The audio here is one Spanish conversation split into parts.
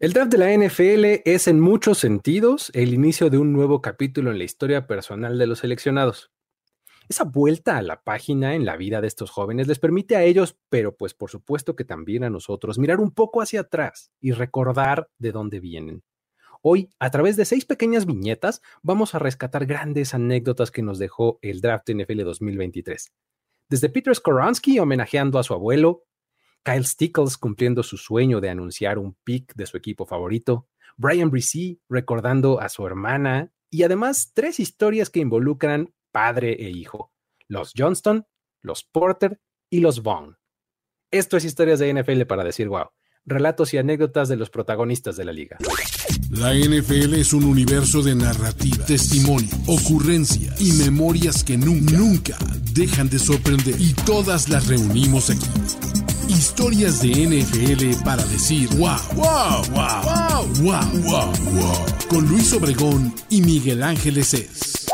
El draft de la NFL es en muchos sentidos el inicio de un nuevo capítulo en la historia personal de los seleccionados. Esa vuelta a la página en la vida de estos jóvenes les permite a ellos, pero pues por supuesto que también a nosotros, mirar un poco hacia atrás y recordar de dónde vienen. Hoy, a través de seis pequeñas viñetas, vamos a rescatar grandes anécdotas que nos dejó el draft NFL 2023. Desde Peter Skoransky homenajeando a su abuelo, Kyle Stickles cumpliendo su sueño de anunciar un pick de su equipo favorito, Brian Brisee recordando a su hermana y además tres historias que involucran padre e hijo, los Johnston, los Porter y los Vaughn. Esto es historias de NFL para decir wow, relatos y anécdotas de los protagonistas de la liga. La NFL es un universo de narrativa, testimonio, ocurrencia y memorias que nunca, nunca dejan de sorprender y todas las reunimos aquí Historias de NFL para decir wow, wow, wow, wow, wow, wow, Con Luis Obregón y Miguel Ángeles es.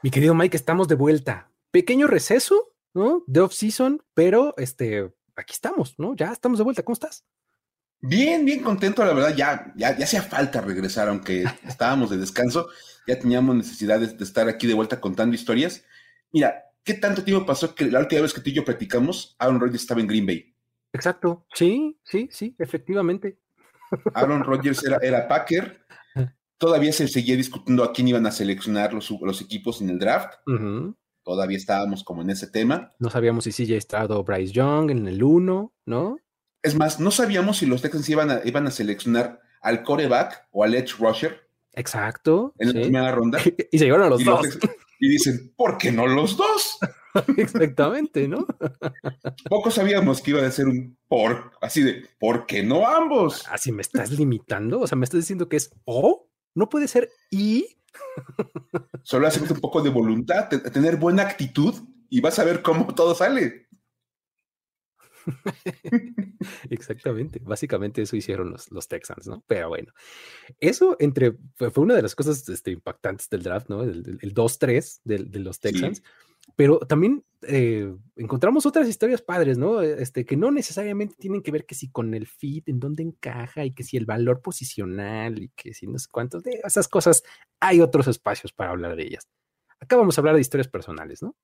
Mi querido Mike, estamos de vuelta. Pequeño receso, ¿no? De off-season, pero este, aquí estamos, ¿no? Ya estamos de vuelta. ¿Cómo estás? Bien, bien contento, la verdad, ya, ya, ya hacía falta regresar, aunque estábamos de descanso, ya teníamos necesidad de estar aquí de vuelta contando historias. Mira, ¿Qué tanto tiempo pasó que la última vez que tú y yo platicamos, Aaron Rodgers estaba en Green Bay? Exacto, sí, sí, sí, efectivamente. Aaron Rodgers era, era Packer. Todavía se seguía discutiendo a quién iban a seleccionar los, los equipos en el draft. Todavía estábamos como en ese tema. No sabíamos si sí estado Bryce Young en el 1, ¿no? Es más, no sabíamos si los Texans iban a, iban a seleccionar al coreback o al edge rusher. Exacto. En la primera ronda. y se llegaron a los dos y dicen, ¿por qué no los dos? Exactamente, ¿no? Poco sabíamos que iba a ser un por, así de, ¿por qué no ambos? Así me estás limitando, o sea, me estás diciendo que es o, no puede ser y. Solo hacemos un poco de voluntad, tener buena actitud y vas a ver cómo todo sale. Exactamente, básicamente eso hicieron los, los, Texans, ¿no? Pero bueno, eso entre, fue, una de las cosas este, impactantes del draft, ¿no? El, 2-3 de, los Texans, pero también eh, encontramos otras historias padres, ¿no? Este, que no necesariamente tienen que ver que si con el fit, en dónde encaja y que si el valor posicional y que si no sé cuántos de esas cosas, hay otros espacios para hablar de ellas. Acá vamos a hablar de historias personales, ¿no?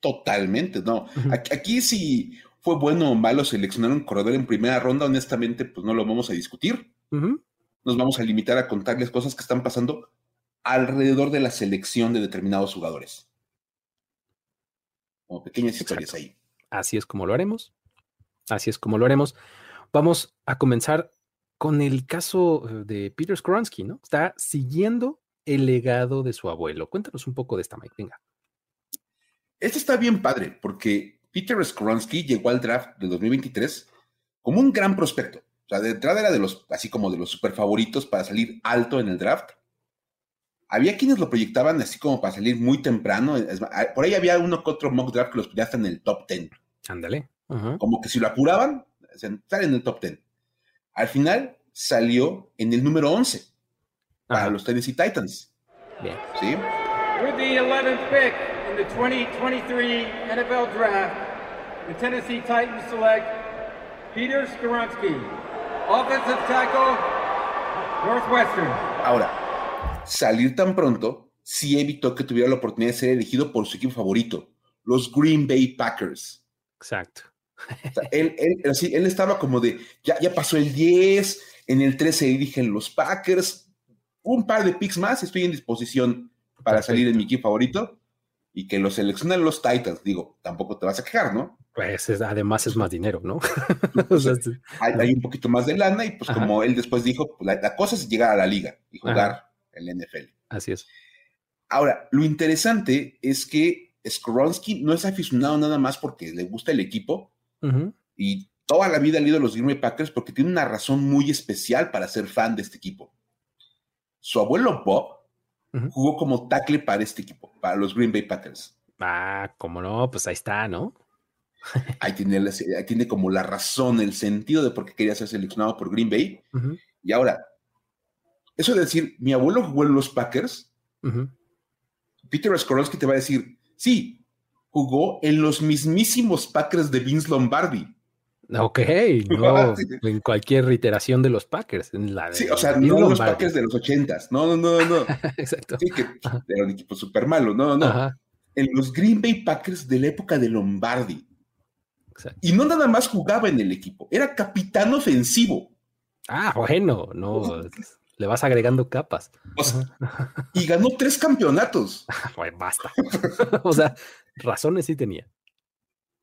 Totalmente, no. aquí, sí fue bueno o malo seleccionar un corredor en primera ronda, honestamente, pues no lo vamos a discutir. Nos vamos a limitar a contarles cosas que están pasando alrededor de la selección de determinados jugadores. Como pequeñas historias ahí. Así es como lo haremos. Así es como lo haremos. Vamos a comenzar con el caso eh, de Peter Skoronsky, ¿no? Está siguiendo el legado de su abuelo. Cuéntanos un poco de esta, Mike. Venga. Este está bien padre, porque Peter Skoronsky llegó al draft de 2023 como un gran prospecto. O sea, de entrada era de los, así como de los super favoritos para salir alto en el draft. Había quienes lo proyectaban así como para salir muy temprano. Por ahí había uno que otro mock draft que los ponía hasta en el top 10. Ándale. Como que si lo apuraban, sale en el top 10. Al final salió en el número 11 para los Tennessee Titans. Bien. ¿Sí? With the 11th pick in the 2023 NFL Draft, the Tennessee Titans select Peter Skoronsky, offensive tackle, Northwestern. Ahora, salir tan pronto sí evitó que tuviera la oportunidad de ser elegido por su equipo favorito, los Green Bay Packers. Exacto. él, él, él, estaba como de, ya, ya pasó el 10, en el 13 dirigen los Packers, un par de picks más, estoy en disposición para salir en mi equipo favorito y que lo seleccionen los Titans. Digo, tampoco te vas a quejar, ¿no? Pues además es más dinero, ¿no? hay, un poquito más de lana y pues como él después dijo, pues, la, cosa es llegar a la liga y jugar en el NFL. Así es. Ahora, lo interesante es que Skronsky no es aficionado nada más porque le gusta el equipo y toda la vida ha leído los Green Bay Packers porque tiene una razón muy especial para ser fan de este equipo. Su abuelo Bob jugó como tackle para este equipo, para los Green Bay Packers. Ah, como no, pues ahí está, ¿no? ahí, tiene, tiene como la razón, el sentido de por qué quería ser seleccionado por Green Bay. Y ahora, eso de decir, mi abuelo jugó en los Packers, Peter Skorowski te va a decir, sí, jugó en los mismísimos Packers de Vince Lombardi. Ok, no, en cualquier reiteración de los Packers. En la sí, o sea, no los Packers de los ochentas. No, no, no, no. Exacto. Sí, que era un equipo súper malo. No, no. Ajá. En los Green Bay Packers de la época de Lombardi. Exacto. Y no nada más jugaba en el equipo, era capitán ofensivo. Ah, bueno, no, le vas agregando capas. y ganó tres campeonatos. Bueno, basta. o sea, razones sí tenía.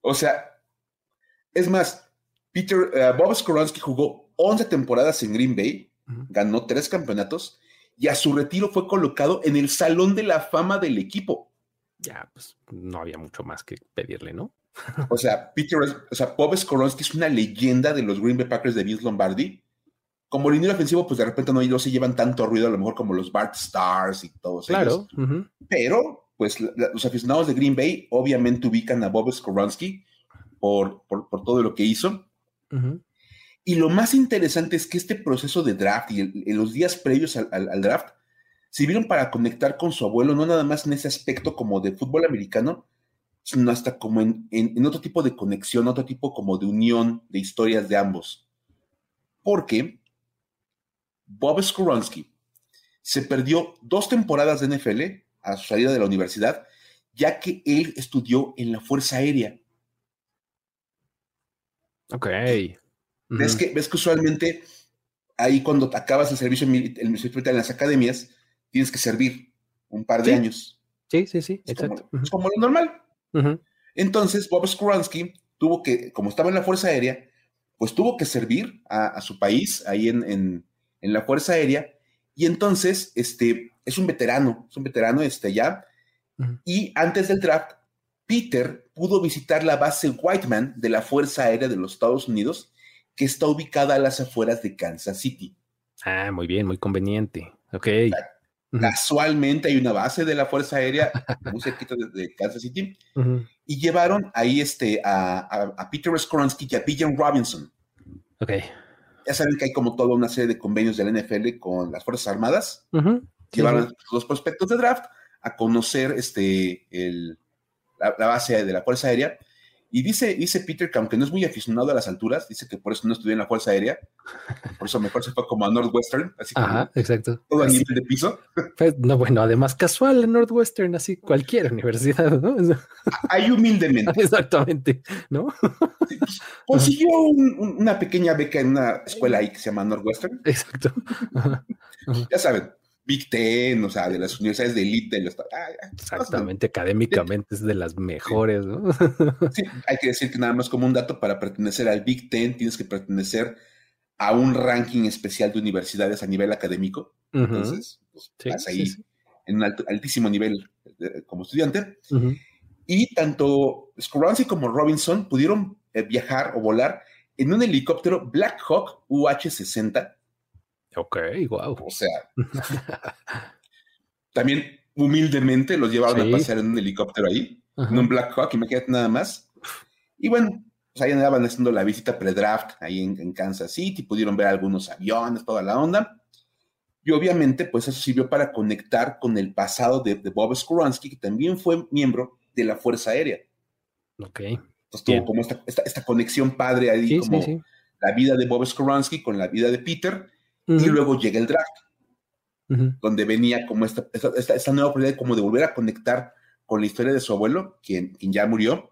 O sea, es más, Peter, eh, Bob Skoronski jugó 11 temporadas en Green Bay, ganó tres campeonatos y a su retiro fue colocado en el Salón de la Fama del equipo. Ya, pues no había mucho más que pedirle, ¿no? o sea, Peter, o sea, Bob Skoronski es una leyenda de los Green Bay Packers de Vince Lombardi. Como línea ofensivo, pues de repente no, no se llevan tanto ruido, a lo mejor como los Bart Stars y todos claro. Pero, pues los aficionados de Green Bay obviamente ubican a Bob Skoronski por, por, por todo lo que hizo. Y lo más interesante es que este proceso de draft y en los días previos al, draft sirvieron para conectar con su abuelo, no nada más en ese aspecto como de fútbol americano, sino hasta como en, en, otro tipo de conexión, otro tipo como de unión de historias de ambos. Porque Bob Skoronski se perdió dos temporadas de NFL a su salida de la universidad, ya que él estudió en la Fuerza Aérea. Ok. ¿Ves, que, ves que usualmente ahí cuando acabas el servicio militar en las academias, tienes que servir un par de años. Sí, sí, sí, exacto. Como, Es como lo normal. Entonces, Bob Skoransky tuvo que, como estaba en la Fuerza Aérea, pues tuvo que servir a, su país ahí en, en, en, la Fuerza Aérea. Y entonces, este, es un veterano, es un veterano este, ya. Y antes del draft, Peter pudo visitar la base Whiteman de la Fuerza Aérea de los Estados Unidos, que está ubicada a las afueras de Kansas City. Ah, muy bien, muy conveniente. Ok. Casualmente hay una base de la Fuerza Aérea muy cerquita de, Kansas City y llevaron ahí este, a, Peter Skoronsky y a Bijan Robinson. Ok. Ya saben que hay como toda una serie de convenios de la NFL con las Fuerzas Armadas. Llevaron a los dos prospectos de draft a conocer este, el, la, base de la Fuerza Aérea. Y dice, dice Peter que aunque no es muy aficionado a las alturas, dice que por eso no estudió en la Fuerza Aérea, por eso mejor se fue como a Northwestern, así como exacto. todo a nivel de piso. Pues, no, bueno, además casual en Northwestern, así cualquier universidad, ¿no? Hay humildemente. Exactamente, ¿no? Pues, consiguió una pequeña beca en una escuela ahí que se llama Northwestern. Exacto. Ya saben, Big Ten, o sea, de las universidades de élite. Ah, Exactamente, académicamente es de las mejores, ¿no? Sí, hay que decir que nada más como un dato, para pertenecer al Big Ten tienes que pertenecer a un ranking especial de universidades a nivel académico. Entonces, pues, estás ahí en un altísimo nivel eh, como estudiante. Y tanto Skoransky como Robinson pudieron eh, viajar o volar en un helicóptero Black Hawk UH-60 Ok, wow. O sea, también humildemente los llevaron a pasear en un helicóptero ahí, en un Black Hawk, imagínate nada más. Y bueno, pues ahí andaban haciendo la visita pre-draft ahí en, Kansas City, pudieron ver algunos aviones, toda la onda. Y obviamente, pues eso sirvió para conectar con el pasado de, Bob Skoransky, que también fue miembro de la Fuerza Aérea. Ok. Entonces tuvo como esta, esta, conexión padre ahí, como la vida de Bob Skoransky con la vida de Peter y luego llega el draft, donde venía como esta, esta, nueva oportunidad como de volver a conectar con la historia de su abuelo, quien, quien ya murió.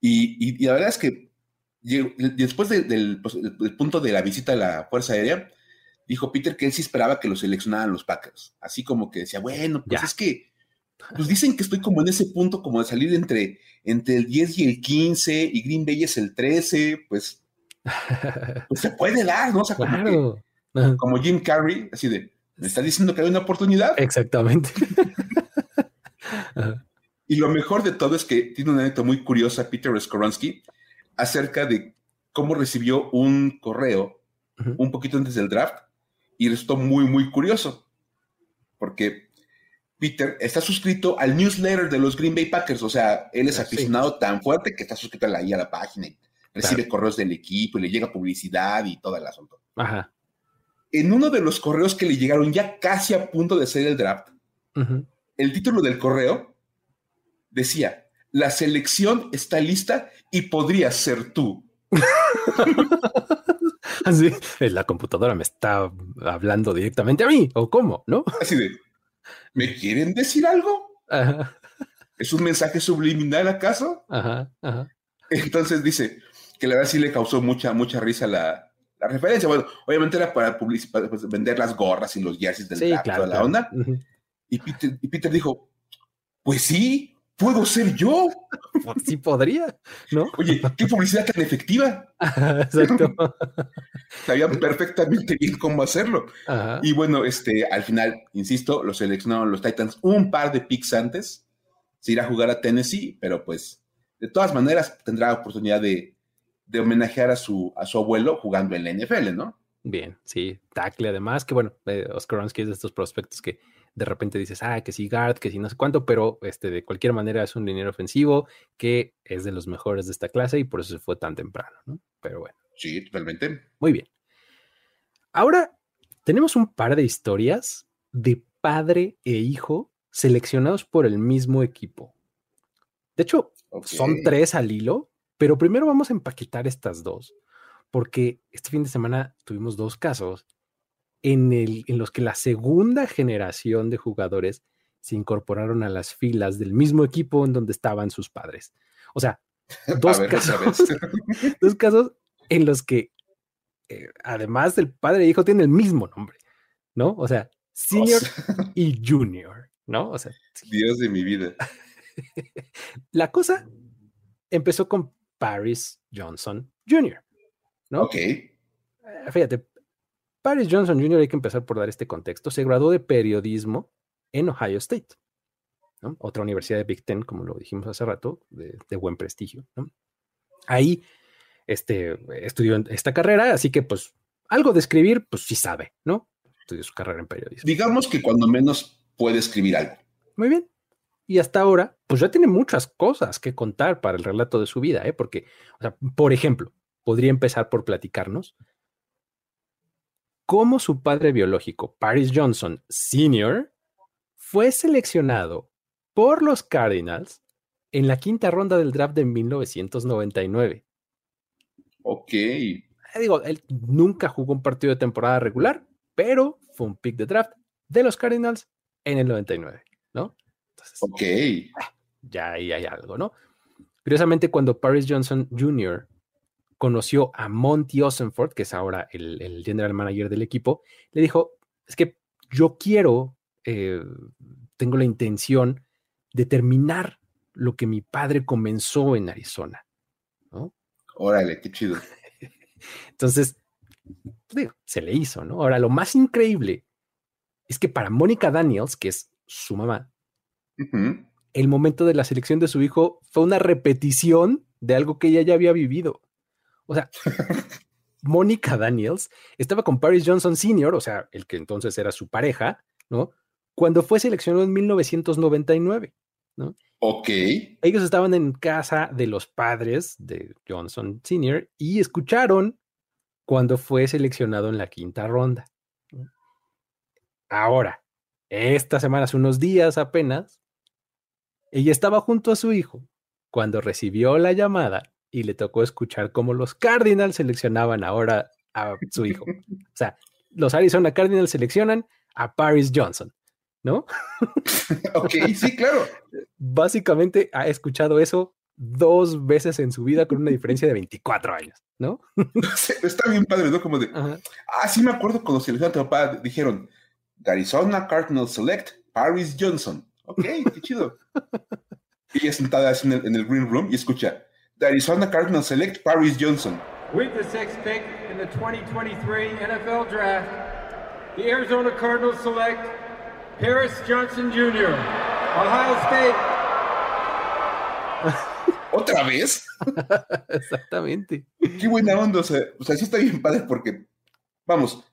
Y, y, la verdad es que después pues, del, punto de la visita a la Fuerza Aérea, dijo Peter que él sí esperaba que lo seleccionaran los Packers. Así como que decía, bueno, pues es que pues dicen que estoy como en ese punto como de salir entre, entre el 10 y el 15 y Green Bay es el 13, pues pues se puede dar, ¿no? O sea, como, Jim Carrey, así de, ¿me está diciendo que hay una oportunidad? Exactamente. y lo mejor de todo es que tiene una anécdota muy curiosa, Peter Skoronsky, acerca de cómo recibió un correo un poquito antes del draft y resultó muy, muy curioso. Porque Peter está suscrito al newsletter de los Green Bay Packers, o sea, él es ah, aficionado tan fuerte que está suscrito ahí a la página y recibe correos del equipo y le llega publicidad y todo el asunto. Ajá. En uno de los correos que le llegaron ya casi a punto de ser el draft, el título del correo decía, la selección está lista y podría ser tú. Así, la computadora me está hablando directamente a mí, o cómo, ¿no? Así de, ¿me quieren decir algo? ¿Es un mensaje subliminal acaso? Ajá, ajá. Entonces dice que la verdad sí le causó mucha, mucha risa la, referencia. Bueno, obviamente era para, pues, vender las gorras y los jerseys del sí, claro, la onda. y, Peter, y Peter dijo, pues sí, puedo ser yo. Sí podría, ¿no? Oye, qué publicidad tan efectiva. Exacto. Sabían perfectamente bien cómo hacerlo. Y bueno, este, al final, insisto, lo seleccionaron los Titans un par de picks antes. Se irá a jugar a Tennessee, pero pues, de todas maneras, tendrá oportunidad de, homenajear a su, a su abuelo jugando en la NFL, ¿no? Bien, sí, tackle además, que bueno, eh, Oscar Ronsky es de estos prospectos que de repente dices, ah, que sí guard, que sí no sé cuánto, pero este, de cualquier manera es un dinero ofensivo que es de los mejores de esta clase y por eso se fue tan temprano, ¿no? Pero bueno. Sí, totalmente. Muy bien. Ahora tenemos un par de historias de padre e hijo seleccionados por el mismo equipo. De hecho, son tres al hilo, pero primero vamos a empaquetar estas dos, porque este fin de semana tuvimos dos casos en, el, en los que la segunda generación de jugadores se incorporaron a las filas del mismo equipo en donde estaban sus padres. O sea, dos, casos, dos casos en los que, eh, además del padre e hijo, tienen el mismo nombre, ¿no? O sea, senior y junior, ¿no? O sea, Dios de mi vida. la cosa empezó con Paris Johnson Jr., ¿no? Ok. Eh, fíjate, Paris Johnson Jr., hay que empezar por dar este contexto, se graduó de periodismo en Ohio State, otra universidad de Big Ten, como lo dijimos hace rato, de, buen prestigio. Ahí este, estudió esta carrera, así que pues algo de escribir, pues sí sabe, ¿no? Estudió su carrera en periodismo. Digamos que cuando menos puede escribir algo. Muy bien. Y hasta ahora, pues ya tiene muchas cosas que contar para el relato de su vida, ¿eh? Porque, o sea, por ejemplo, podría empezar por platicarnos cómo su padre biológico, Paris Johnson Sr., fue seleccionado por los Cardinals en la quinta ronda del draft de 1999. Ok. Eh, digo, él nunca jugó un partido de temporada regular, pero fue un pick de draft de los Cardinals en el 99, ¿no? ok. Ah, ya ahí hay algo, ¿no? Curiosamente, cuando Paris Johnson Jr conoció a Monty Osenford, que es ahora el, general manager del equipo, le dijo, es que yo quiero, eh, tengo la intención de terminar lo que mi padre comenzó en Arizona. ¿no? Órale, qué chido. Entonces, digo, se le hizo, ¿no? Ahora, lo más increíble es que para Mónica Daniels, que es su mamá, el momento de la selección de su hijo fue una repetición de algo que ella ya había vivido. O sea, Mónica Daniels estaba con Paris Johnson Sr., o sea, el que entonces era su pareja, ¿no? Cuando fue seleccionado en 1999, ¿no? Ok. Ellos estaban en casa de los padres de Johnson Sr. y escucharon cuando fue seleccionado en la quinta ronda. Ahora, esta semana, hace unos días apenas, ella estaba junto a su hijo cuando recibió la llamada y le tocó escuchar cómo los Cardinals seleccionaban ahora a su hijo. O sea, los Arizona Cardinals seleccionan a Paris Johnson, ¿no? ok, sí, claro. Básicamente ha escuchado eso dos veces en su vida con una diferencia de 24 años, ¿no? Está bien padre, ¿no? Como de, ah, sí me acuerdo cuando seleccionaron a tu papá, dijeron, Arizona Cardinals Select Paris Johnson. Ok, qué chido. y ella sentada en el, en el green room y escucha, the Arizona Cardinals select Paris Johnson. With the sixth pick in the 2023 NFL Draft, the Arizona Cardinals select Paris Johnson Jr., Ohio State. ¿Otra vez? Exactamente. Qué buena onda. O sea, o sea, sí está bien padre porque, vamos,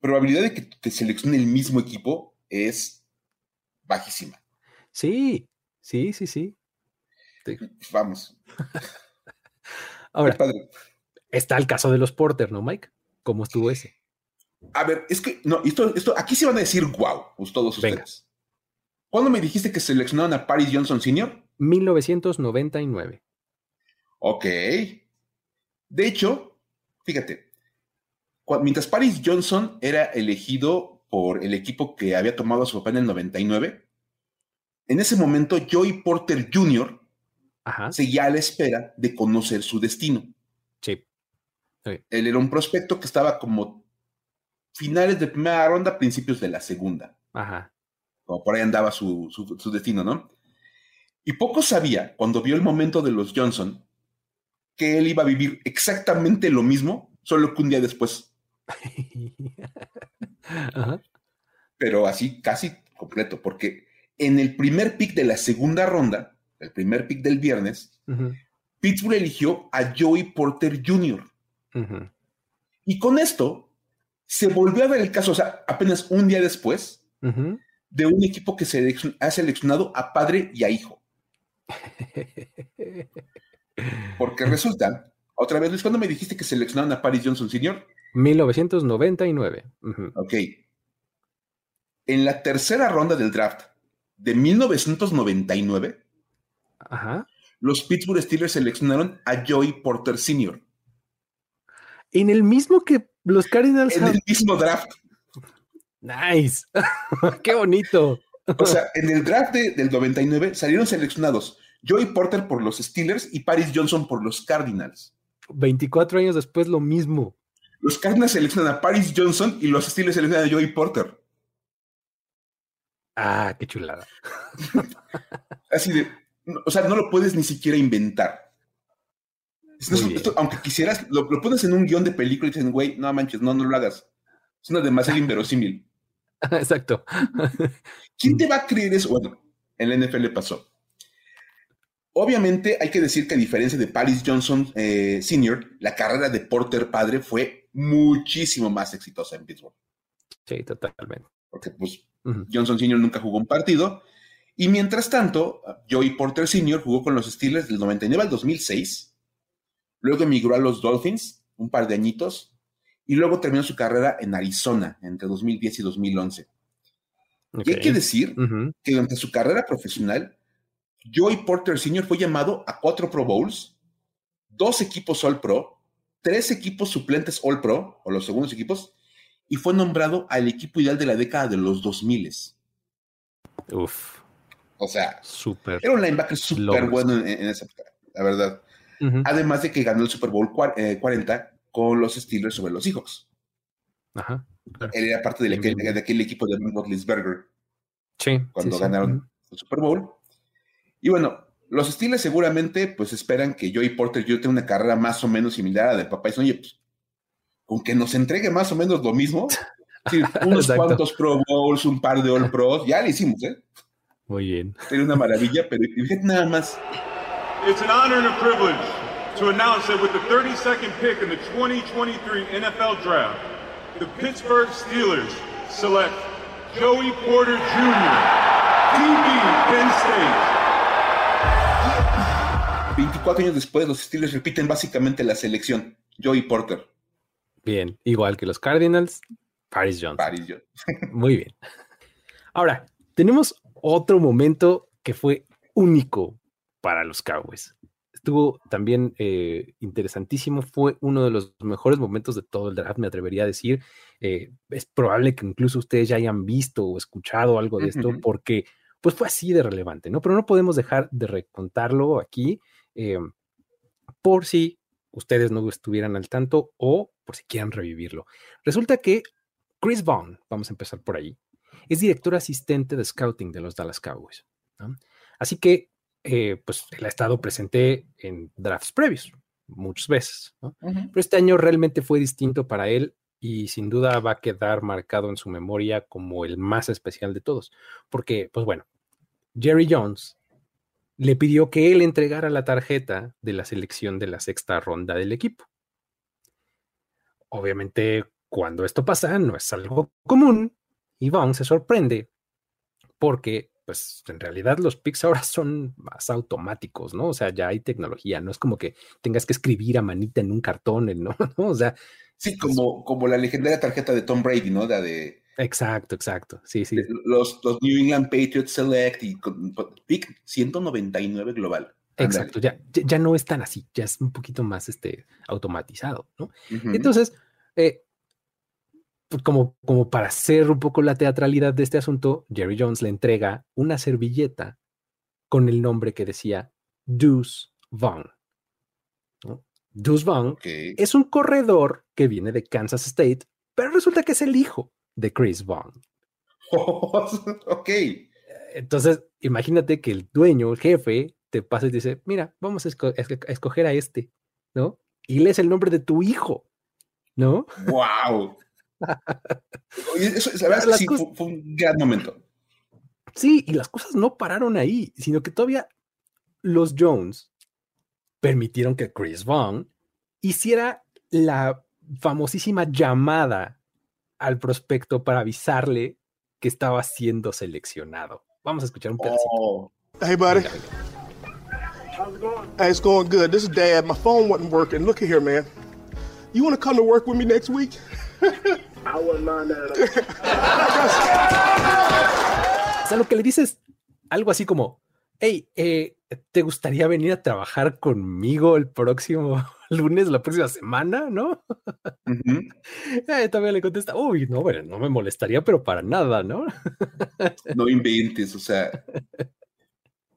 probabilidad de que te seleccione el mismo equipo es bajísima. Sí, sí, sí, sí. Vamos. Ahora, está el caso de los Porter, ¿no, Mike? ¿Cómo estuvo ese? A ver, es que, no, esto, esto, aquí se van a decir wow, pues todos ustedes. ¿Cuándo me dijiste que seleccionaron a Paris Johnson Sr.? 1999. Ok. De hecho, fíjate, mientras Paris Johnson era elegido por el equipo que había tomado a su papá en el 99, en ese momento Joey Porter Jr. seguía a la espera de conocer su destino. Sí. Él era un prospecto que estaba como finales de primera ronda, principios de la segunda. Ajá. Como por ahí andaba su, su destino, ¿no? Y poco sabía, cuando vio el momento de los Johnson, que él iba a vivir exactamente lo mismo, solo que un día después. Pero así casi completo, porque en el primer pick de la segunda ronda, el primer pick del viernes, Pittsburgh eligió a Joey Porter Jr. Y con esto se volvió a ver el caso, o sea, apenas un día después, de un equipo que se ha seleccionado a padre y a hijo. Porque resulta, otra vez, Luis, ¿cuándo me dijiste que seleccionaron a Paris Johnson Sr.? 1999. Ok. En la tercera ronda del draft de 1999, los Pittsburgh Steelers seleccionaron a Joey Porter Sr. En el mismo que los Cardinals. En el mismo draft. Nice. Qué bonito. O sea, en el draft del 99 salieron seleccionados Joey Porter por los Steelers y Paris Johnson por los Cardinals. 24 años después lo mismo. Los Cardinals seleccionan a Paris Johnson y los Steelers seleccionan a Joey Porter. Ah, qué chulada. Así de, o sea, no lo puedes ni siquiera inventar. aunque quisieras, lo, pones en un guion de película y dicen, güey, no manches, no, no lo hagas. Es una demasiado inverosímil. Exacto. ¿Quién te va a creer eso? Bueno, en la NFL pasó. Obviamente hay que decir que a diferencia de Paris Johnson eh, Sr., la carrera de Porter padre fue muchísimo más exitosa en Pittsburgh. Sí, totalmente. Porque pues Johnson Sr. nunca jugó un partido. Y mientras tanto, Joey Porter Sr. jugó con los Steelers del 99 al 2006. Luego emigró a los Dolphins un par de añitos y luego terminó su carrera en Arizona entre 2010 y 2011. Y hay que decir que durante su carrera profesional, Joey Porter Sr. fue llamado a cuatro Pro Bowls, dos equipos All Pro, tres equipos suplentes All Pro, o los segundos equipos, y fue nombrado al equipo ideal de la década de los 2000. Uf. O sea, super era un linebacker súper bueno en, esa época, la verdad. Además de que ganó el Super Bowl 40 con los Steelers sobre los Seahawks. Ajá. Él era parte de, aquel, equipo de Ben Roethlisberger. Sí. Cuando ganaron el Super Bowl. Y bueno, los Steelers seguramente pues esperan que Joey Porter yo tenga una carrera más o menos similar a la de papá. Y dicen, oye, pues, con que nos entregue más o menos lo mismo, unos cuantos Pro Bowls, un par de All Pros, ya lo hicimos, ¿eh? Muy bien. Sería una maravilla, pero nada más. It's an honor and a privilege to announce that with the 32nd pick in the 2023 NFL Draft, the Pittsburgh Steelers select Joey Porter Jr., DB Penn State. 24 años después, los Steelers repiten básicamente la selección. Joey Porter. Bien, igual que los Cardinals, Paris Johnson. Paris Johnson. Muy bien. Ahora, tenemos otro momento que fue único para los Cowboys estuvo también eh, interesantísimo. Fue uno de los mejores momentos de todo el draft, me atrevería a decir. Eh, es probable que incluso ustedes ya hayan visto o escuchado algo de esto, porque pues fue así de relevante, ¿no? Pero no podemos dejar de recontarlo aquí eh, por si ustedes no estuvieran al tanto o por si quieren revivirlo. Resulta que Chris Vaughn, vamos a empezar por ahí, es director asistente de scouting de los Dallas Cowboys. Así que eh, pues él ha estado presente en drafts previos muchas veces, pero este año realmente fue distinto para él y sin duda va a quedar marcado en su memoria como el más especial de todos, porque, pues bueno, Jerry Jones le pidió que él entregara la tarjeta de la selección de la sexta ronda del equipo. Obviamente, cuando esto pasa, no es algo común y Vaughn se sorprende porque pues en realidad los picks ahora son más automáticos, ¿no? O sea, ya hay tecnología, no es como que tengas que escribir a manita en un cartón, ¿no? O sea. Sí, como, como la legendaria tarjeta de Tom Brady, ¿no? La de. Exacto, exacto. Sí, sí. Los, los New England Patriots Select y pick 199 global. Exacto, ya, ya no es tan así, ya es un poquito más este, automatizado, ¿no? Entonces, eh, pues, como, como para hacer un poco la teatralidad de este asunto, Jerry Jones le entrega una servilleta con el nombre que decía Deuce Vaughn. ¿no? Deuce Vaughn es un corredor que viene de Kansas State, pero resulta que es el hijo de Chris Vaughn. ok. Entonces, imagínate que el dueño, el jefe, te pasa y te dice, mira, vamos a, escoger a este, ¿no? Y lees el nombre de tu hijo, ¿no? ¡Wow! eso, sí, fue, un gran momento. Sí, y las cosas no pararon ahí, sino que todavía los Jones permitieron que Chris Vaughn hiciera la famosísima llamada al prospecto para avisarle que estaba siendo seleccionado. Vamos a escuchar un pedacito. Oh. Hey, buddy. How's it going? Hey, it's going good. This is Dad. My phone wasn't working. Look here, man. You want to come to work with me next week? I wouldn't mind that. o sea, lo que le dices algo así como, hey, eh, ¿te gustaría venir a trabajar conmigo el próximo lunes, la próxima semana, no? eh, también le contesta, uy, no, bueno, no me molestaría, pero para nada, ¿no? no inventes, o sea,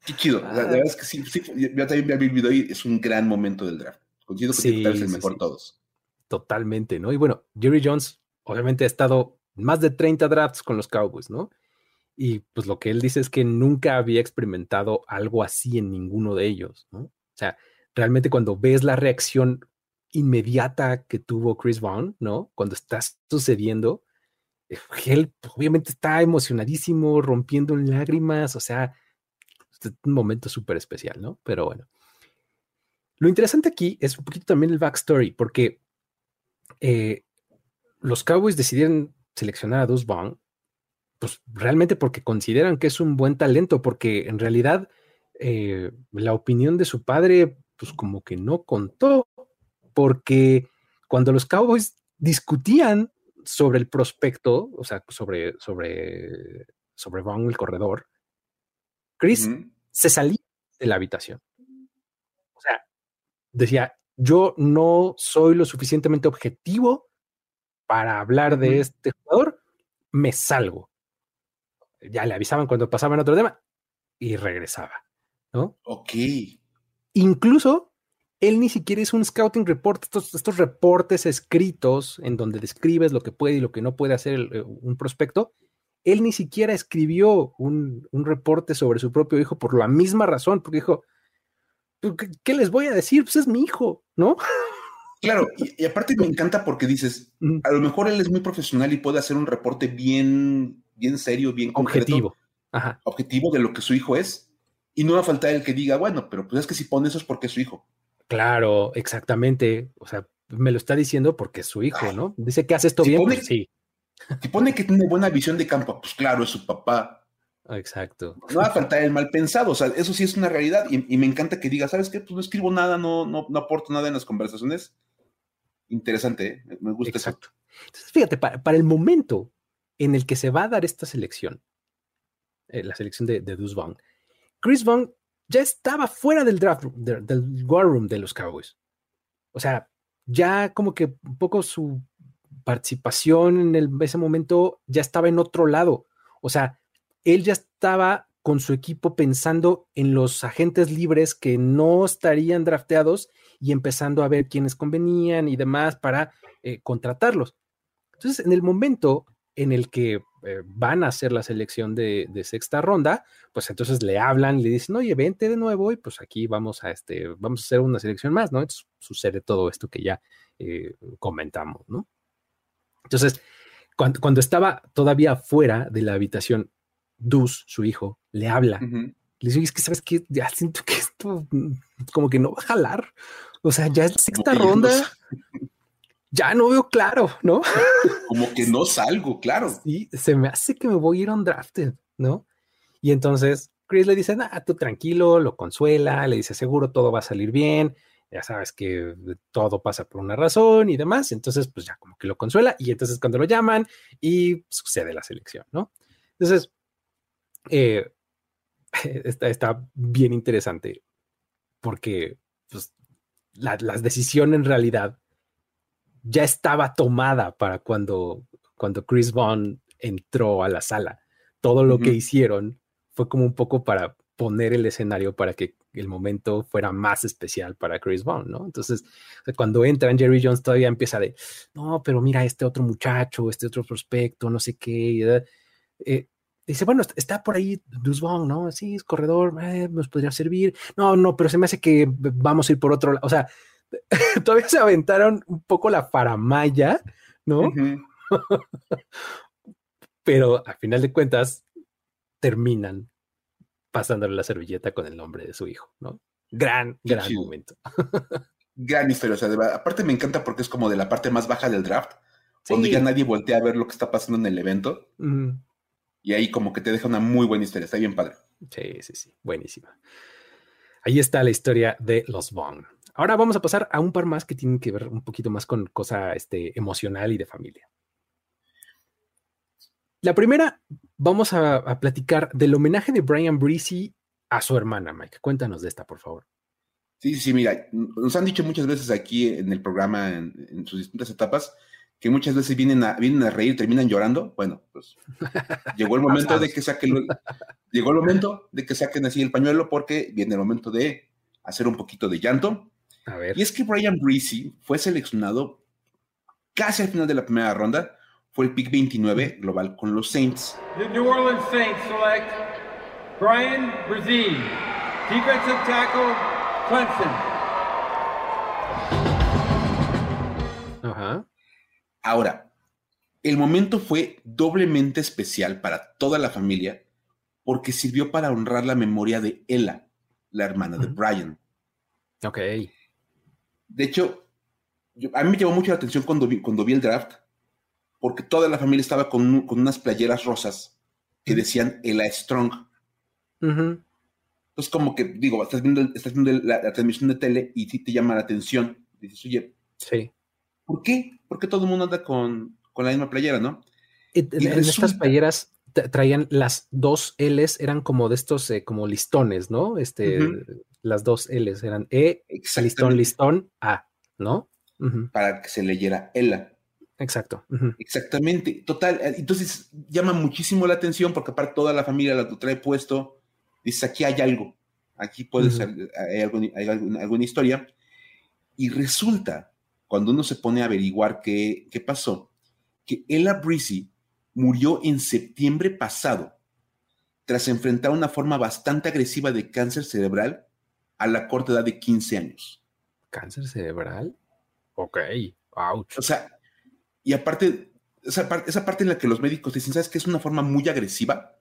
qué chido. La, verdad es que sí, sí, yo también me he vivido ahí, es un gran momento del draft. Considero que sí, es el mejor todos. Totalmente, ¿no? Y bueno, Jerry Jones obviamente ha estado más de 30 drafts con los Cowboys, ¿no? Y pues lo que él dice es que nunca había experimentado algo así en ninguno de ellos, ¿no? O sea, realmente cuando ves la reacción inmediata que tuvo Chris Vaughn, ¿no? Cuando está sucediendo, eh, él obviamente está emocionadísimo, rompiendo en lágrimas, o sea, es un momento súper especial, ¿no? Pero bueno. Lo interesante aquí es un poquito también el backstory, porque eh, los Cowboys decidieron seleccionar a Deuce Vaughn, pues realmente porque consideran que es un buen talento, porque en realidad eh, la opinión de su padre, pues como que no contó, porque cuando los Cowboys discutían sobre el prospecto, o sea, sobre, sobre, sobre Vaughn, el corredor, Chris se salía de la habitación. O sea, decía, yo no soy lo suficientemente objetivo para hablar de este jugador, me salgo. Ya le avisaban cuando pasaban otro tema y regresaba, ¿no? Ok. Incluso él ni siquiera es un scouting report, estos, estos reportes escritos en donde describes lo que puede y lo que no puede hacer eh, un prospecto. Él ni siquiera escribió un, un reporte sobre su propio hijo por la misma razón, porque dijo, pues, ¿qué, les voy a decir? Pues es mi hijo, ¿no? Claro, y, aparte me encanta porque dices, a lo mejor él es muy profesional y puede hacer un reporte bien, bien serio, bien objetivo, objetivo de lo que su hijo es, y no va a faltar el que diga, bueno, pero pues es que si pone eso es porque es su hijo. Claro, exactamente. O sea, me lo está diciendo porque es su hijo, ¿no? Dice que hace esto bien, pues sí. Si pone que tiene buena visión de campo, pues claro, es su papá. Exacto. No va a faltar el mal pensado, o sea, eso sí es una realidad y, me encanta que diga, ¿sabes qué? Pues no escribo nada, no, no, no aporto nada en las conversaciones. Interesante, ¿eh? me gusta Exacto. Entonces, fíjate, para, el momento en el que se va a dar esta selección, eh, la selección de, de Vaughn, Chris Vaughn ya estaba fuera del draft, del war room de los Cowboys. O sea, ya como que un poco su participación en ese momento ya estaba en otro lado. O sea, él ya estaba con su equipo pensando en los agentes libres que no estarían drafteados y empezando a ver quiénes convenían y demás para eh, contratarlos. Entonces, en el momento en el que eh, van a hacer la selección de, sexta ronda, pues entonces le hablan, le dicen, oye, vente de nuevo y pues aquí vamos a, este, vamos a hacer una selección más, ¿no? Entonces sucede todo esto que ya eh, comentamos, ¿no? Entonces, cuando, cuando, estaba todavía fuera de la habitación Dus, su hijo, le habla. Le dice, es que sabes que ya siento que esto mm, como que no va a jalar. O sea, ya es la sexta ronda. Ya no veo claro, ¿no? Como que no salgo, claro. Sí, se me hace que me voy a ir un drafted, ¿no? Y entonces Chris le dice, ah, tú tranquilo, lo consuela, le dice, seguro todo va a salir bien, ya sabes que todo pasa por una razón y demás. Entonces, pues ya como que lo consuela y entonces cuando lo llaman y sucede la selección, ¿no? Entonces, eh, está, bien interesante. porque pues, la, la, decisión en realidad ya estaba tomada para cuando, cuando Chris Vaughn entró a la sala. Todo lo uh -huh. que hicieron fue como un poco para poner el escenario para que el momento fuera más especial para Chris Vaughn, ¿no? Entonces, cuando entran, Jerry Jones todavía empieza de, no, pero mira, este otro muchacho, este otro prospecto, no sé qué. Eh, dice, bueno, está por ahí Vaughn, ¿no? Sí, es corredor, eh, nos podría servir. No, no, pero se me hace que vamos a ir por otro lado. O sea, todavía se aventaron un poco la faramaya, ¿no? Uh -huh. pero a final de cuentas terminan pasándole la servilleta con el nombre de su hijo, ¿no? Gran, Qué gran chido. momento. gran historia, o sea, de, aparte me encanta porque es como de la parte más baja del draft, sí. cuando ya nadie voltea a ver lo que está pasando en el evento, uh -huh. y ahí como que te deja una muy buena historia, está bien padre. Sí, sí, sí, buenísima. Ahí está la historia de los Vaughn. Ahora vamos a pasar a un par más que tienen que ver un poquito más con cosa este, emocional y de familia. La primera, vamos a, a, platicar del homenaje de Brian Breezy a su hermana, Mike. Cuéntanos de esta, por favor. Sí, sí, mira, nos han dicho muchas veces aquí en el programa, en, en sus distintas etapas, que muchas veces vienen a, vienen a reír, terminan llorando. Bueno, pues llegó el momento de que saquen, llegó el momento de que saquen así el pañuelo porque viene el momento de hacer un poquito de llanto. A ver. Y es que Brian Breezy fue seleccionado casi al final de la primera ronda fue el pick 29 global con los Saints. The New Orleans Saints select Brian Brzee, defensive tackle, Clemson. Ajá. Ahora, el momento fue doblemente especial para toda la familia porque sirvió para honrar la memoria de Ella, la hermana de Brian. Ok. De hecho, yo, a mí me llamó mucho la atención cuando vi, cuando vi el draft porque toda la familia estaba con, con unas playeras rosas que decían Ella Strong. Uh -huh. Entonces, como que, digo, estás viendo, estás viendo la, la, transmisión de tele y sí te llama la atención. Dices, oye, sí. ¿por qué? ¿Por qué todo el mundo anda con, con la misma playera, no? Y, y en resulta... estas playeras traían las dos L's, eran como de estos, eh, como listones, ¿no? Este, uh -huh. Las dos L's eran E, listón, listón, A, ¿no? Uh -huh. Para que se leyera Ella. Exacto. Uh -huh. Exactamente. Total. Entonces llama muchísimo la atención porque aparte toda la familia lo trae puesto. Dices, aquí hay algo. Aquí puede uh -huh. ser, hay, algo, hay alguna, alguna, historia. Y resulta, cuando uno se pone a averiguar qué, qué pasó, que Ella Breezy murió en septiembre pasado tras enfrentar una forma bastante agresiva de cáncer cerebral a la corta edad de 15 años. ¿Cáncer cerebral? Ok. Ouch. O sea, y aparte, esa parte, esa parte en la que los médicos dicen, ¿sabes que es una forma muy agresiva?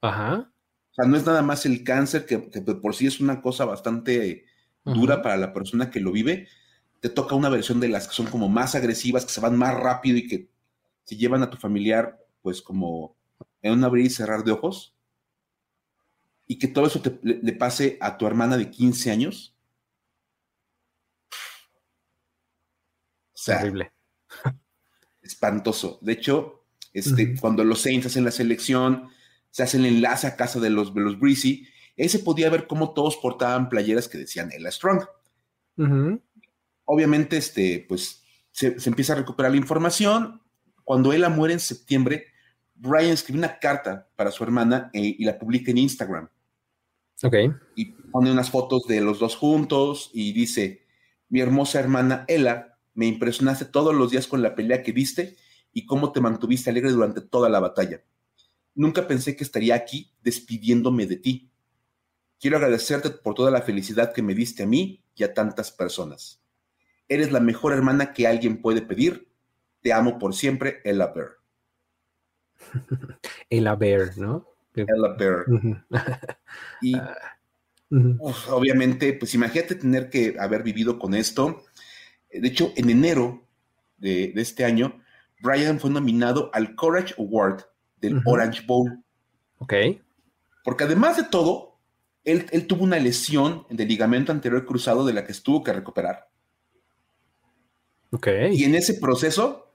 Ajá. O sea, no es nada más el cáncer, que, que por sí es una cosa bastante dura Ajá. para la persona que lo vive. Te toca una versión de las que son como más agresivas, que se van más rápido y que se llevan a tu familiar, pues como en un abrir y cerrar de ojos. Y que todo eso te, le, le pase a tu hermana de 15 años. O sea, Horrible espantoso. De hecho, este, uh -huh. cuando los Saints hacen la selección, se hacen el enlace a casa de los, de los Breezy, ahí se podía ver cómo todos portaban playeras que decían Ella Strong. Uh -huh. Obviamente, este, pues se, se, empieza a recuperar la información. Cuando ella muere en septiembre, Brian escribe una carta para su hermana eh, y la publica en Instagram. Ok. Y pone unas fotos de los dos juntos y dice: Mi hermosa hermana Ella me impresionaste todos los días con la pelea que diste y cómo te mantuviste alegre durante toda la batalla. Nunca pensé que estaría aquí despidiéndome de ti. Quiero agradecerte por toda la felicidad que me diste a mí y a tantas personas. Eres la mejor hermana que alguien puede pedir. Te amo por siempre, Ella Bear. Ella Bear, ¿no? Ella Bear. Uh -huh. y uh -huh. uf, obviamente, pues imagínate tener que haber vivido con esto de hecho, en enero de, de, este año, Brian fue nominado al Courage Award del uh -huh. Orange Bowl. Ok. Porque además de todo, él, él, tuvo una lesión del ligamento anterior cruzado de la que estuvo que recuperar. Ok. Y en ese proceso,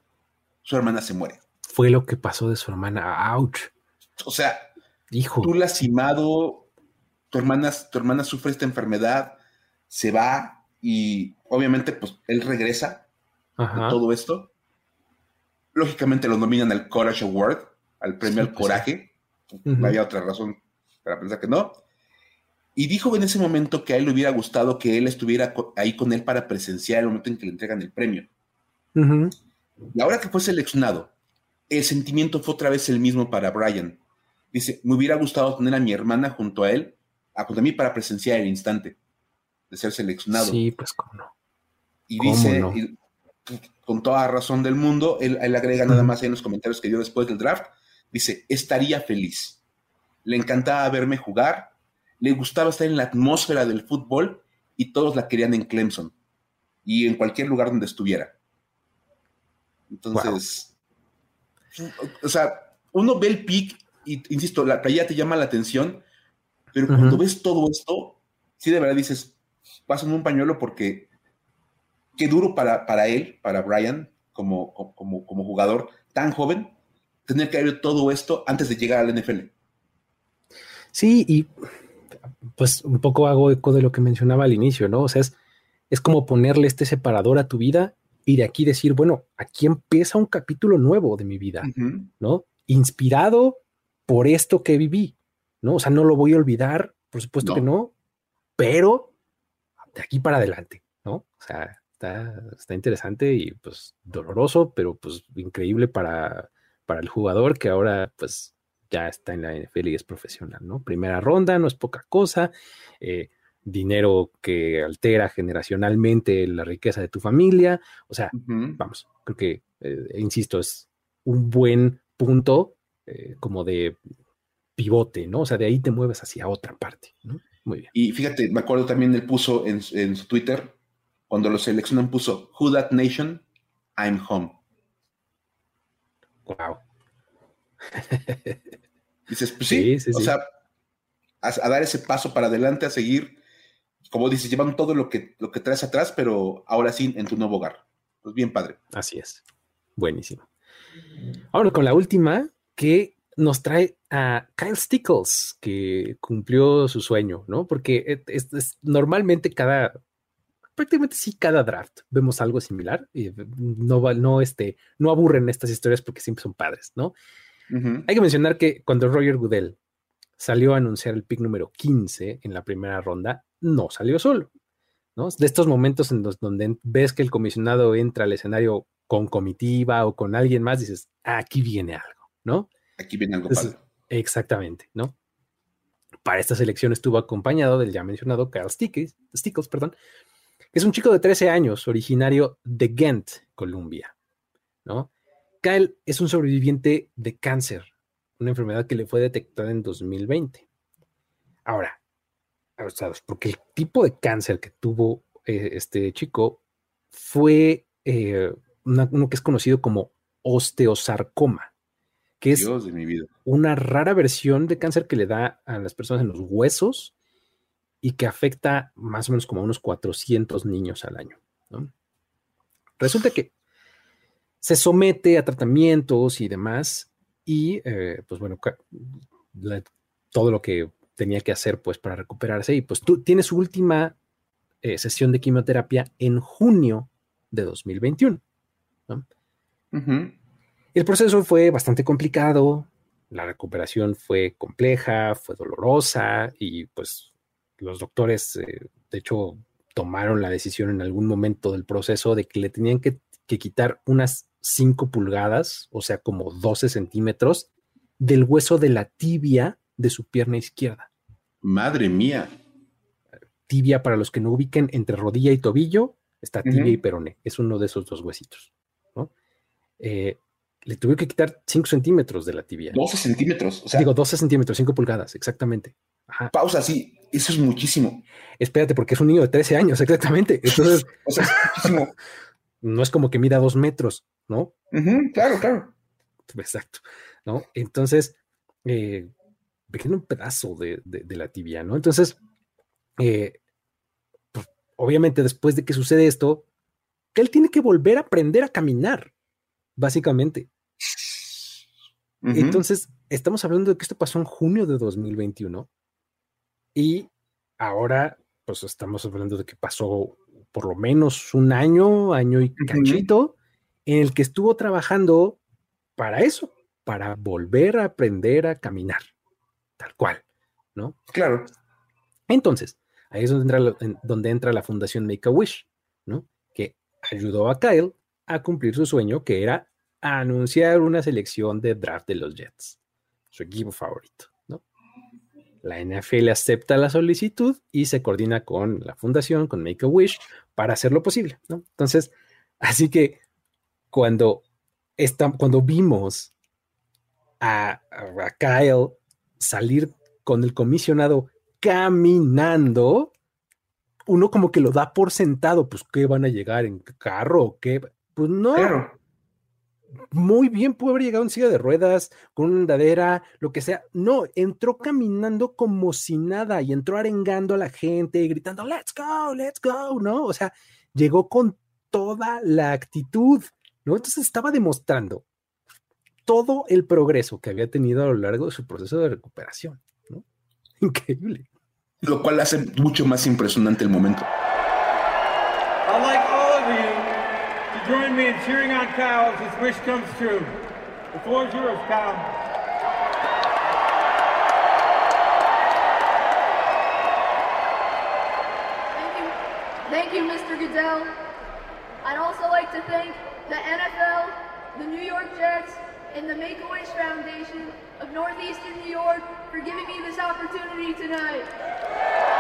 su hermana se muere. Fue lo que pasó de su hermana. ¡Auch! O sea, Hijo. tú lastimado, tu hermana, tu hermana sufre esta enfermedad, se va y obviamente pues él regresa a todo esto. Lógicamente lo nominan al Courage Award, al premio al pues coraje. No había otra razón para pensar que no. Y dijo en ese momento que a él le hubiera gustado que él estuviera ahí con él para presenciar el momento en que le entregan el premio. Y ahora que fue seleccionado, el sentimiento fue otra vez el mismo para Brian. Dice, me hubiera gustado tener a mi hermana junto a él, junto a mí para presenciar el instante de ser seleccionado. Sí, pues cómo no. Y dice, con toda razón del mundo, él, agrega nada más en los comentarios que dio después del draft, dice, estaría feliz. Le encantaba verme jugar, le gustaba estar en la atmósfera del fútbol y todos la querían en Clemson y en cualquier lugar donde estuviera. Entonces, o sea, uno ve el pick y, insisto, la playa te llama la atención, pero cuando ves todo esto, sí de verdad dices, pasan un pañuelo porque qué duro para, para él, para Brian, como, como, como jugador tan joven, tener que ver todo esto antes de llegar al NFL. Sí, y pues un poco hago eco de lo que mencionaba al inicio, ¿no? O sea, es, es como ponerle este separador a tu vida y de aquí decir, bueno, aquí empieza un capítulo nuevo de mi vida, ¿no? Inspirado por esto que viví, ¿no? O sea, no lo voy a olvidar, por supuesto que no, pero de aquí para adelante, ¿no? O sea, está, está interesante y pues doloroso, pero pues increíble para, para el jugador que ahora pues ya está en la NFL y es profesional, ¿no? Primera ronda, no es poca cosa. Eh, dinero que altera generacionalmente la riqueza de tu familia. O sea, vamos, creo que, eh, insisto, es un buen punto eh, como de pivote, ¿no? O sea, de ahí te mueves hacia otra parte, ¿no? Muy bien. Y fíjate, me acuerdo también, él puso en, su Twitter, cuando lo seleccionan, puso, Who That Nation, I'm Home. Wow. Dices, pues sí, o sea, a, dar ese paso para adelante, a seguir como dices, llevan todo lo que, lo que traes atrás, pero ahora sí en tu nuevo hogar. Pues bien padre. Así es. Buenísimo. Ahora con la última que nos trae a Kyle Stickles, que cumplió su sueño, ¿no? Porque es, normalmente cada, prácticamente sí, cada draft vemos algo similar. Y no, no, este, no aburren estas historias porque siempre son padres, ¿no? Hay que mencionar que cuando Roger Goodell salió a anunciar el pick número 15 en la primera ronda, no salió solo. ¿no? De estos momentos en los donde ves que el comisionado entra al escenario con comitiva o con alguien más, dices, aquí viene algo, ¿no? Aquí viene algo. exactamente, ¿no? Para esta selección estuvo acompañado del ya mencionado Carl Stickles, Stickles perdón, que es un chico de 13 años, originario de Ghent, Colombia, ¿no? Kyle es un sobreviviente de cáncer, una enfermedad que le fue detectada en 2020. Ahora, porque el tipo de cáncer que tuvo eh, este chico fue eh, uno que es conocido como osteosarcoma, que es una rara versión de cáncer que le da a las personas en los huesos y que afecta más o menos como a unos 400 niños al año. Resulta que se somete a tratamientos y demás y eh, pues bueno, todo lo que tenía que hacer pues para recuperarse y pues tú tienes su última eh, sesión de quimioterapia en junio de 2021. El proceso fue bastante complicado, la recuperación fue compleja, fue dolorosa y pues los doctores eh, de hecho tomaron la decisión en algún momento del proceso de que le tenían que, que quitar unas 5 pulgadas, o sea, como 12 centímetros del hueso de la tibia de su pierna izquierda. Madre mía. Tibia, para los que no ubiquen, entre rodilla y tobillo, está tibia y peroné. Es uno de esos dos huesitos. ¿no? Eh, le tuve que quitar 5 centímetros de la tibia. 12 centímetros. O sea, Digo, 12 centímetros, 5 pulgadas, exactamente. Pausa, sí, eso es muchísimo. Espérate, porque es un niño de 13 años, exactamente. Entonces, o sea, es muchísimo. no es como que mida dos metros, ¿no? claro, claro. Exacto, ¿no? Entonces, eh, pequeño pedazo de, la tibia, ¿no? Entonces, eh, pues, obviamente después de que sucede esto, él tiene que volver a aprender a caminar, básicamente. Entonces, estamos hablando de que esto pasó en junio de 2021 y ahora pues estamos hablando de que pasó por lo menos un año, año y cachito, en el que estuvo trabajando para eso, para volver a aprender a caminar, tal cual, ¿no? Claro. Entonces, ahí es donde entra, donde entra la Fundación Make a Wish, ¿no? Que ayudó a Kyle a cumplir su sueño, que era anunciar una selección de draft de los Jets, su equipo favorito. La NFL acepta la solicitud y se coordina con la fundación, con Make a Wish, para hacerlo posible, ¿no? Entonces, así que cuando, cuando vimos a, a Kyle salir con el comisionado caminando, uno como que lo da por sentado, pues ¿qué van a llegar en carro o qué? Pues no, muy bien pudo haber llegado en silla de ruedas, con una andadera, lo que sea. No, entró caminando como si nada y entró arengando a la gente, gritando, let's go, let's go, ¿no? O sea, llegó con toda la actitud, ¿no? Entonces estaba demostrando todo el progreso que había tenido a lo largo de su proceso de recuperación, ¿no? Increíble. Lo cual hace mucho más impresionante el momento. Me in cheering on Kyle as his wish comes true. The floor is yours, Kyle. Thank you, thank you, Mr. Goodell. I'd also like to thank the NFL, the New York Jets, and the Make-A-Wish Foundation of Northeastern New York for giving me this opportunity tonight.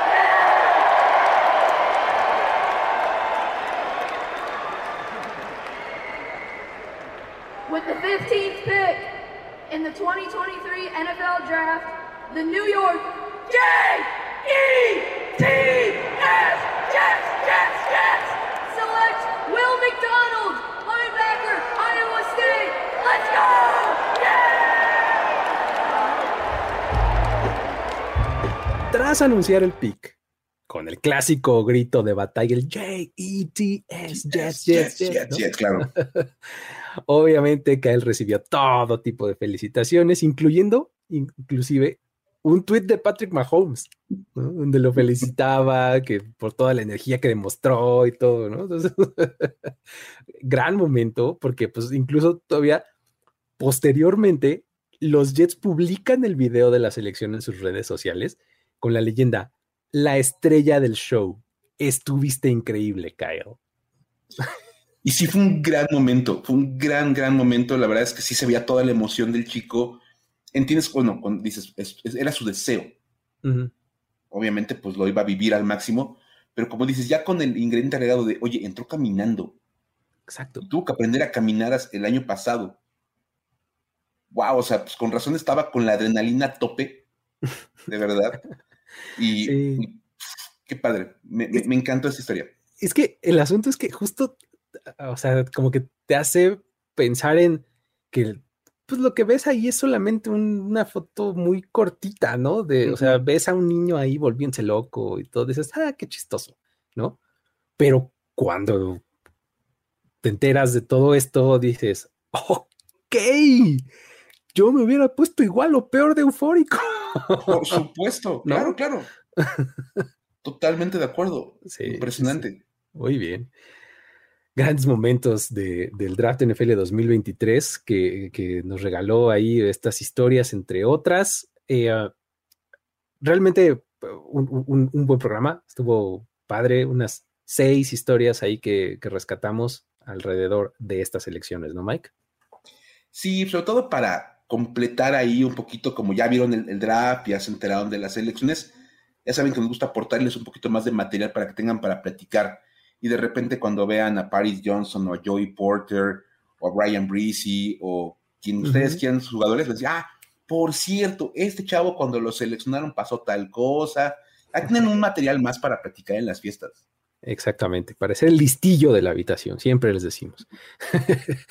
With the 15th pick in the 2023 NFL Draft, the New York J-E-T-S Jets, Jets, Jets select Will McDonald, linebacker, Iowa State. Let's go! Yeah! Tras anunciar el pick, con el clásico grito de batalla, el J-E-T-S, Jets, Jets, Jets, Jets, claro. Obviamente él recibió todo tipo de felicitaciones, incluyendo inclusive un tweet de Patrick Mahomes, donde lo felicitaba que por toda la energía que demostró y todo, ¿no? Gran momento, porque pues incluso todavía posteriormente los Jets publican el video de la selección en sus redes sociales con la leyenda, la estrella del show, estuviste increíble, Kyle. Y sí fue un gran momento, fue un gran, gran momento. La verdad es que sí se veía toda la emoción del chico. Entiendes, bueno, cuando dices, era su deseo. Obviamente, pues lo iba a vivir al máximo, pero como dices, ya con el ingrediente agregado de, oye, entró caminando. Exacto. Tuvo que aprender a caminar el año pasado. Wow, o sea, pues con razón estaba con la adrenalina a tope, de verdad. y, qué padre, me, me encantó esa historia. Es que el asunto es que justo o sea, como que te hace pensar en que pues lo que ves ahí es solamente una foto muy cortita, ¿no? De, o sea, ves a un niño ahí volviéndose loco y todo, dices, ah, qué chistoso, ¿no? Pero cuando te enteras de todo esto, dices, ok, yo me hubiera puesto igual o peor de eufórico. Por supuesto, claro, claro. Totalmente de acuerdo. Impresionante. Muy bien grandes momentos del draft NFL 2023 que, nos regaló ahí estas historias, entre otras. Eh, realmente un, buen programa, estuvo padre, unas seis historias ahí que, rescatamos alrededor de estas elecciones, ¿no, Mike? Sí, sobre todo para completar ahí un poquito, como ya vieron el, el draft, ya se enteraron de las elecciones, ya saben que nos gusta aportarles un poquito más de material para que tengan para platicar y de repente cuando vean a Paris Johnson o a Joey Porter o a Brian Breezy o quien ustedes quieran sus jugadores, les digan, ah, por cierto, este chavo cuando lo seleccionaron pasó tal cosa. Ahí tienen un material más para practicar en las fiestas. Exactamente, para ser el listillo de la habitación, siempre les decimos.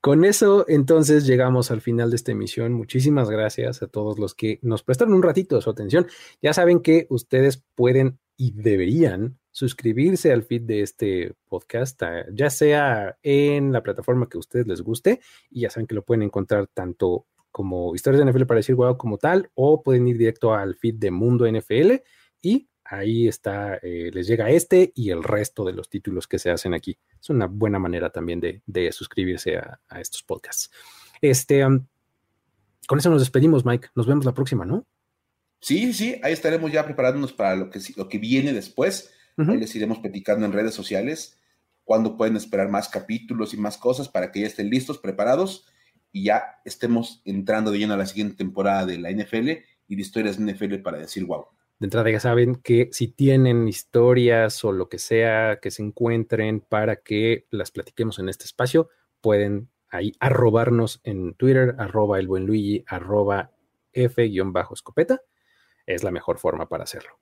Con eso, entonces, llegamos al final de esta emisión. Muchísimas gracias a todos los que nos prestaron un ratito de su atención. Ya saben que ustedes pueden y deberían suscribirse al feed de este podcast, ah, ya sea en la plataforma que a ustedes les guste, y ya saben que lo pueden encontrar tanto como historias de NFL para decir wow como tal, o pueden ir directo al feed de Mundo NFL y ahí está, eh, les llega este y el resto de los títulos que se hacen aquí. Es una buena manera también de, suscribirse a, estos podcasts. Este, con eso nos despedimos, Mike. Nos vemos la próxima, ¿no? Sí, sí, ahí estaremos ya preparándonos para lo que, lo que viene después. Ahí les iremos platicando en redes sociales cuándo pueden esperar más capítulos y más cosas para que ya estén listos, preparados y ya estemos entrando de lleno a la siguiente temporada de la NFL y de historias de NFL para decir wow. De entrada ya saben que si tienen historias o lo que sea que se encuentren para que las platiquemos en este espacio, pueden ahí arrobarnos en Twitter, arroba el buen Luigi, arroba F-escopeta. Es la mejor forma para hacerlo.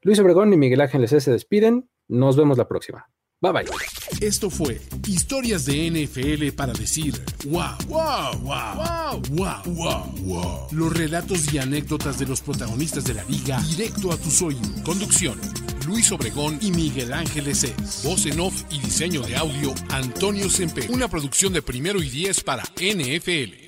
Luis Obregón y Miguel Ángeles se despiden. Nos vemos la próxima. Bye bye. Esto fue Historias de NFL para decir wow, wow, wow, wow, wow, wow, Los relatos y anécdotas de los protagonistas de la liga directo a tus oídos. Conducción. Luis Obregón y Miguel Ángeles es. Voz en off y diseño de audio Antonio Sempe. Una producción de primero y diez para NFL.